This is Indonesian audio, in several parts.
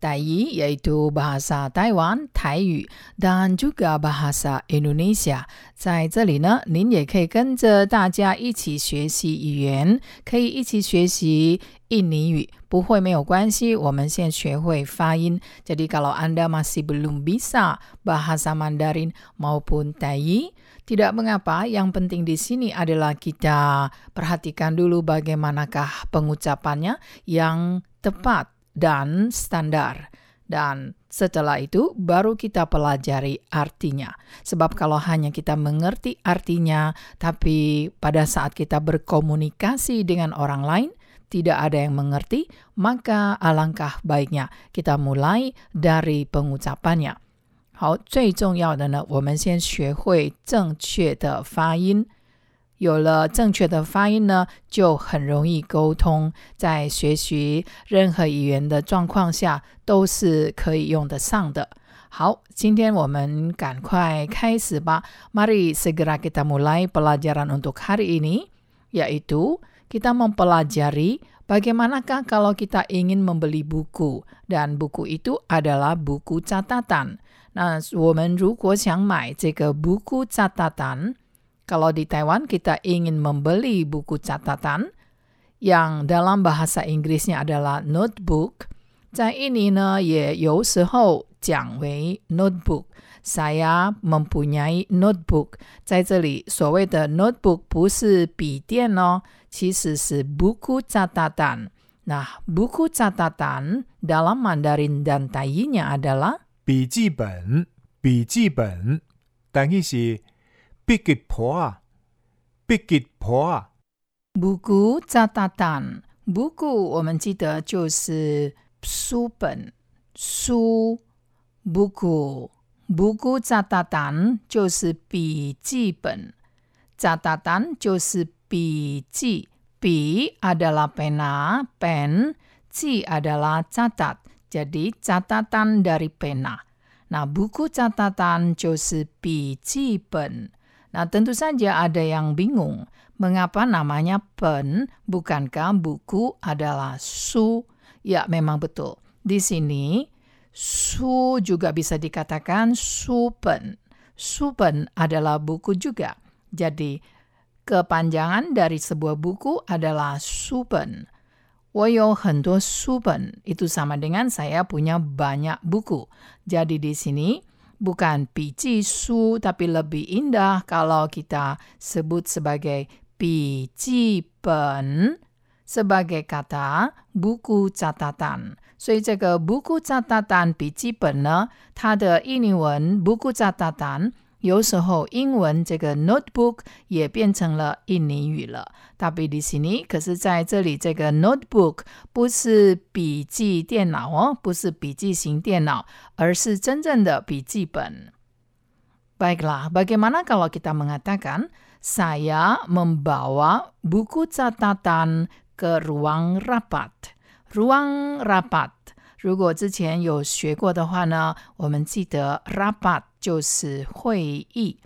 Tai yaitu bahasa Taiwan, Taiyu, dan juga bahasa Indonesia. 在这里呢，您也可以跟着大家一起学习语言，可以一起学习印尼语，不会没有关系。我们先学会发音。Jadi kalau Anda masih belum bisa bahasa Mandarin maupun Tai, tidak mengapa, yang penting di sini adalah kita perhatikan dulu bagaimanakah pengucapannya yang tepat dan standar. Dan setelah itu baru kita pelajari artinya. Sebab kalau hanya kita mengerti artinya, tapi pada saat kita berkomunikasi dengan orang lain, tidak ada yang mengerti, maka alangkah baiknya kita mulai dari pengucapannya. 好，最重要的呢，我们先学会正确的发音。 有了正确的发音呢，就很容易沟通。在学习任何语言的状况下，都是可以用得上的。好，今天我们赶快开始吧。Mari segera kita mulai pelajaran untuk hari ini, yaitu kita mempelajari bagaimanakah kalau kita ingin membeli buku dan buku itu adalah buku catatan. 那我们如果想买这个 buku catatan, kalau di Taiwan kita ingin membeli buku catatan yang dalam bahasa Inggrisnya adalah notebook，在印尼呢也有时候讲为 notebook。saya mempunyai notebook，在这里所谓的 notebook 不是笔电哦，其实是 buku catatan。Nah, buku catatan dalam Mandarin dan Taiyinya adalah 笔记本，笔记本，但伊是 笔记簿啊，笔记簿啊。 buku catatan。buku 我们记得就是书本，书 buku。buku catatan 就是笔记本，catatan 就是笔记，笔 adalah pena, pen, 记 adalah catat. Jadi catatan dari pena. Nah, buku catatan 就是笔记本。 Nah, tentu saja ada yang bingung. Mengapa namanya pen, bukankah buku adalah su? Ya, memang betul. Di sini, su juga bisa dikatakan supen. Supen adalah buku juga. Jadi, kepanjangan dari sebuah buku adalah supen. Woyo hendo supen itu sama dengan saya punya banyak buku. Jadi di sini bukan biji su tapi lebih indah kalau kita sebut sebagai biji pen sebagai kata buku catatan. 所以这个 buku catatan 笔记本呢，它的印尼文 buku catatan 有时候英文这个 notebook 也变成了印尼语了。tapi di sini 可是在这里这个 notebook 不是笔记电脑哦，不是笔记型电脑，而是真正的笔记本。Baiklah, bagaimana kalau kita mengatakan saya membawa buku catatan ke ruang rapat? Ruang rapat. 如果之前有学过的话呢，我们记得 rapat 就是会议，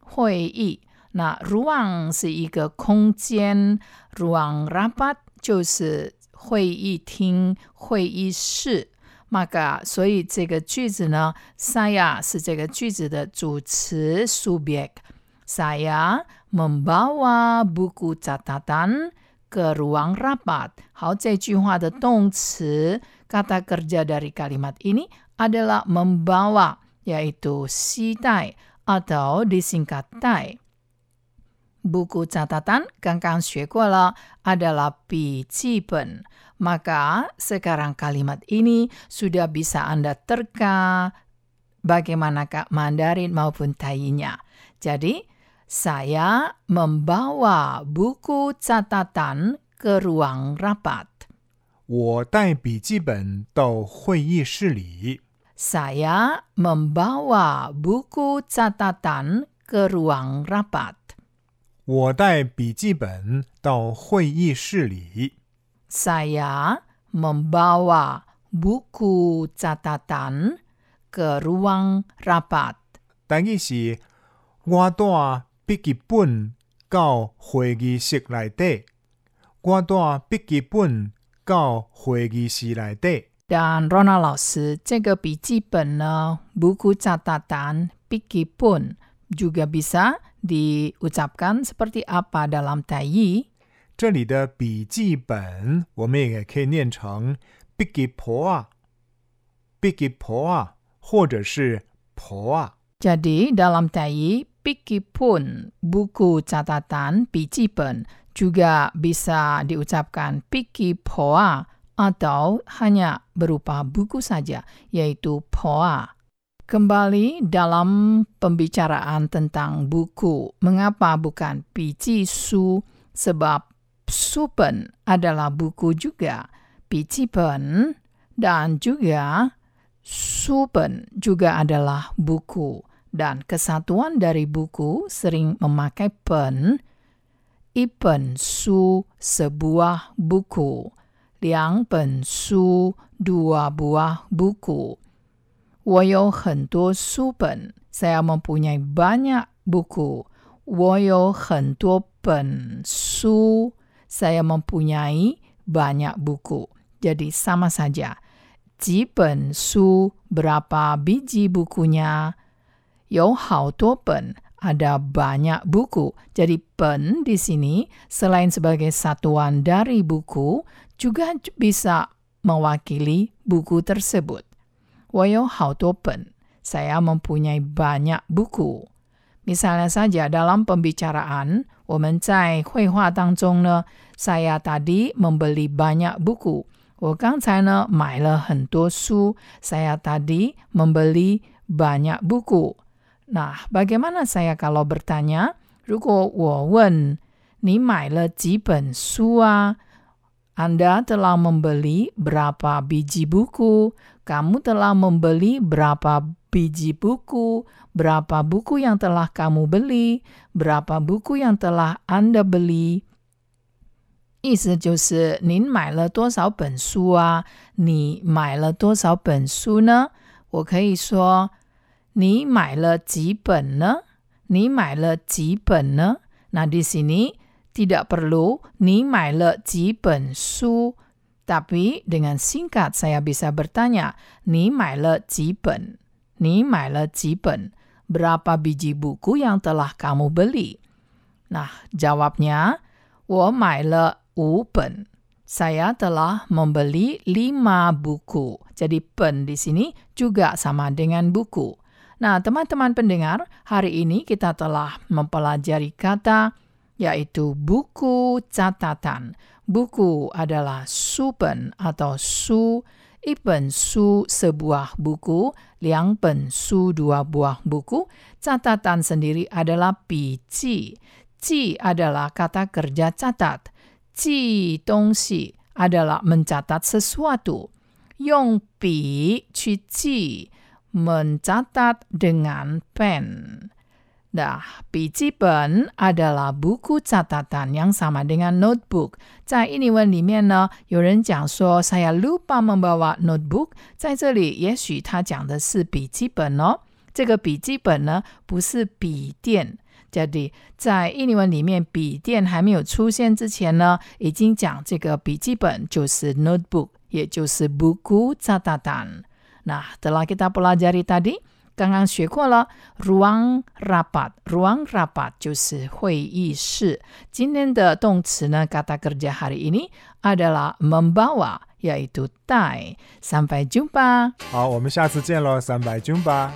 会议。那 ruang 是一个空间，ruang rapat 就是会议厅、会议室。maka 所以这个句子呢，saya 是这个句子的主词 subjek。saya membawa buku catatan ke ruang rapat。好，这句话的动词 kata kerja dari kalimat ini adalah membawa, yaitu 携带 atau disingkat tai. Buku catatan 刚刚学过了 adalah 笔记本. Maka sekarang kalimat ini sudah bisa Anda terka bagaimanakah Mandarin maupun Tainya. Jadi, saya membawa buku catatan ke ruang rapat. 我带笔记本到会议室里。 Saya membawa buku catatan ke ke ruang rapat. 我带笔记本到会议室里。 Saya membawa buku catatan ke ruang rapat. 但意是我带笔记本到会议室内底。我带笔记本到会议室内底。 Dan Rona 老师，这个笔记本呢，buku catatan, pikipun juga bisa diucapkan seperti apa dalam Taiyi? 这里的笔记本，我们也可以念成笔记簿啊，笔记簿啊，或者是簿啊。 Jadi dalam Taiyi, pikipun, buku catatan, pijipen juga bisa diucapkan pikipoa Atau hanya berupa buku saja, yaitu poa. Kembali dalam pembicaraan tentang buku, mengapa bukan biji su? Sebab supen adalah buku juga, pijipen dan juga supen juga adalah buku dan kesatuan dari buku sering memakai pen. Ipen su sebuah buku. Liang pen su dua buah buku. 我有很多书本. Saya mempunyai banyak buku. 我有很多本书. Saya mempunyai banyak buku. Jadi sama saja. 几本书 berapa biji bukunya? 有好多本 ada banyak buku. Jadi pen di sini selain sebagai satuan dari buku juga bisa mewakili buku tersebut. 我有好多本. Saya mempunyai banyak buku. Misalnya saja dalam pembicaraan, 我们在绘画当中呢，saya tadi membeli banyak buku. 我刚才呢买了很多书。Saya tadi membeli banyak buku. Nah, bagaimana saya kalau bertanya? 如果我问你买了几本书啊？Anda telah membeli berapa biji buku? Kamu telah membeli berapa biji buku? Berapa buku yang telah kamu beli? Berapa buku yang telah Anda beli? 意思就是您买了多少本书啊？你买了多少本书呢？我可以说 你买了几本呢？你买了几本呢？Nah di sini tidak perlu 你买了几本书，tapi dengan singkat saya bisa bertanya 你买了几本？你买了几本？Berapa biji buku yang telah kamu beli? Nah jawabnya 我买了五本。Saya telah membeli lima buku. Jadi pen di sini juga sama dengan buku. Nah, teman-teman pendengar, hari ini kita telah mempelajari kata yaitu buku catatan. Buku adalah supen atau su, ipen su sebuah buku, liang pen su dua buah buku. Catatan sendiri adalah biji. Ji adalah kata kerja catat. Ji dongxi adalah mencatat sesuatu. Yong 去记 mencatat dengan pen. Nah, 笔记本 adalah buku catatan yang sama dengan notebook. 在印尼文里面呢，有人讲说 saya lupa membawa notebook，在这里也许他讲的是笔记本哦。这个笔记本呢，不是笔电。Jadi 在印尼文里面，笔电还没有出现之前呢，已经讲这个笔记本就是 notebook，也就是 buku catatan。 Nah, telah kita pelajari tadi，刚刚学过了 ruang rapat，ruang rapat 就是会议室。今天的动词呢，kata kerja hari ini adalah membawa，yaitu 带。Sampai jumpa。好，我们下次见喽，三百军吧。